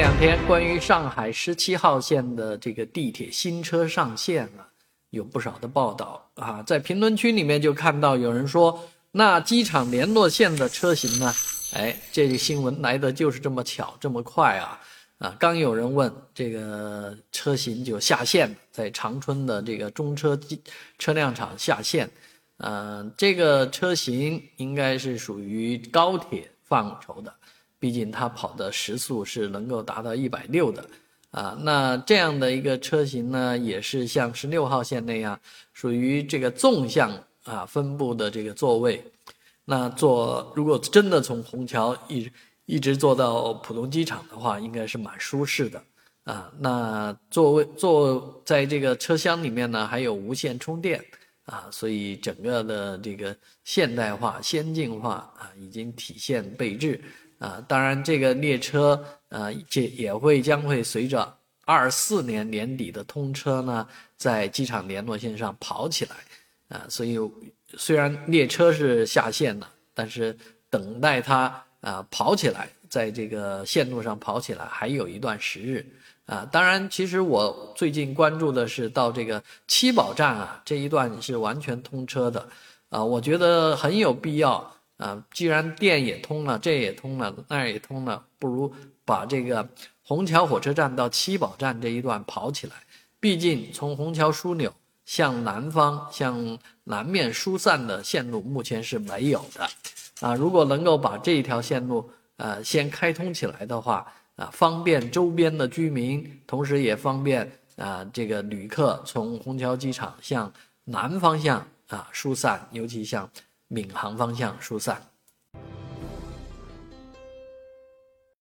两天，关于上海十七号线的这个地铁新车上线啊，有不少的报道啊，在评论区里面就看到有人说，那机场联络线的车型呢？哎，这个新闻来的就是这么巧，这么快啊！啊，刚有人问这个车型就下线，在长春的这个中车机车辆厂下线，嗯，这个车型应该是属于高铁范畴的。毕竟它跑的时速是能够达到一百六的，啊，那这样的一个车型呢，也是像十六号线那样，属于这个纵向啊分布的这个座位。那坐如果真的从虹桥一一直坐到浦东机场的话，应该是蛮舒适的啊。那座位坐在这个车厢里面呢，还有无线充电啊，所以整个的这个现代化、先进化啊，已经体现备至。啊，当然，这个列车，呃，这也会将会随着二四年年底的通车呢，在机场联络线上跑起来，啊，所以虽然列车是下线了，但是等待它啊跑起来，在这个线路上跑起来还有一段时日，啊，当然，其实我最近关注的是到这个七宝站啊这一段是完全通车的，啊，我觉得很有必要。啊，既然电也通了，这也通了，那也通了，不如把这个虹桥火车站到七宝站这一段跑起来。毕竟从虹桥枢纽向南方、向南面疏散的线路目前是没有的。啊，如果能够把这一条线路呃先开通起来的话，啊，方便周边的居民，同时也方便啊这个旅客从虹桥机场向南方向啊疏散，尤其向。闵行方向疏散。